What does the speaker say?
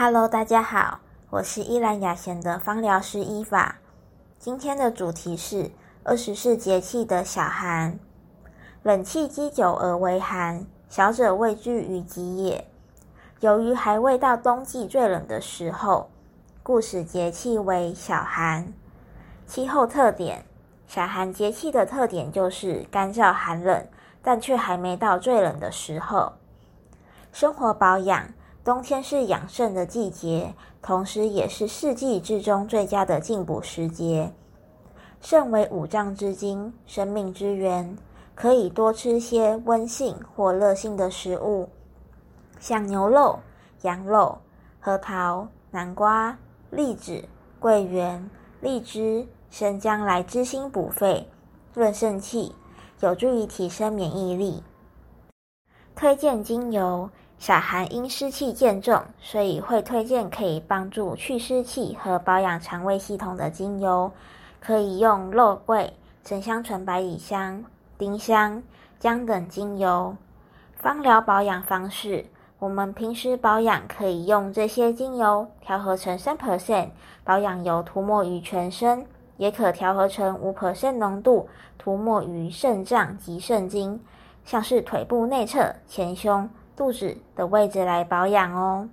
Hello，大家好，我是依兰雅贤的芳疗师伊法。今天的主题是二十四节气的小寒。冷气积久而为寒，小者畏惧于极也。由于还未到冬季最冷的时候，故使节气为小寒。气候特点：小寒节气的特点就是干燥寒冷，但却还没到最冷的时候。生活保养。冬天是养肾的季节，同时也是四季之中最佳的进补时节。肾为五脏之精，生命之源，可以多吃些温性或热性的食物，像牛肉、羊肉、核桃、南瓜、栗子、桂圆、荔枝、生姜来滋心补肺、润肾气，有助于提升免疫力。推荐精油。小寒因湿气渐重，所以会推荐可以帮助去湿气和保养肠胃系统的精油，可以用肉桂、沉香醇、百里香、丁香、姜等精油。芳疗保养方式，我们平时保养可以用这些精油调和成三 percent 保养油涂抹于全身，也可调和成五 percent 浓度涂抹于肾脏及肾经，像是腿部内侧、前胸。肚子的位置来保养哦。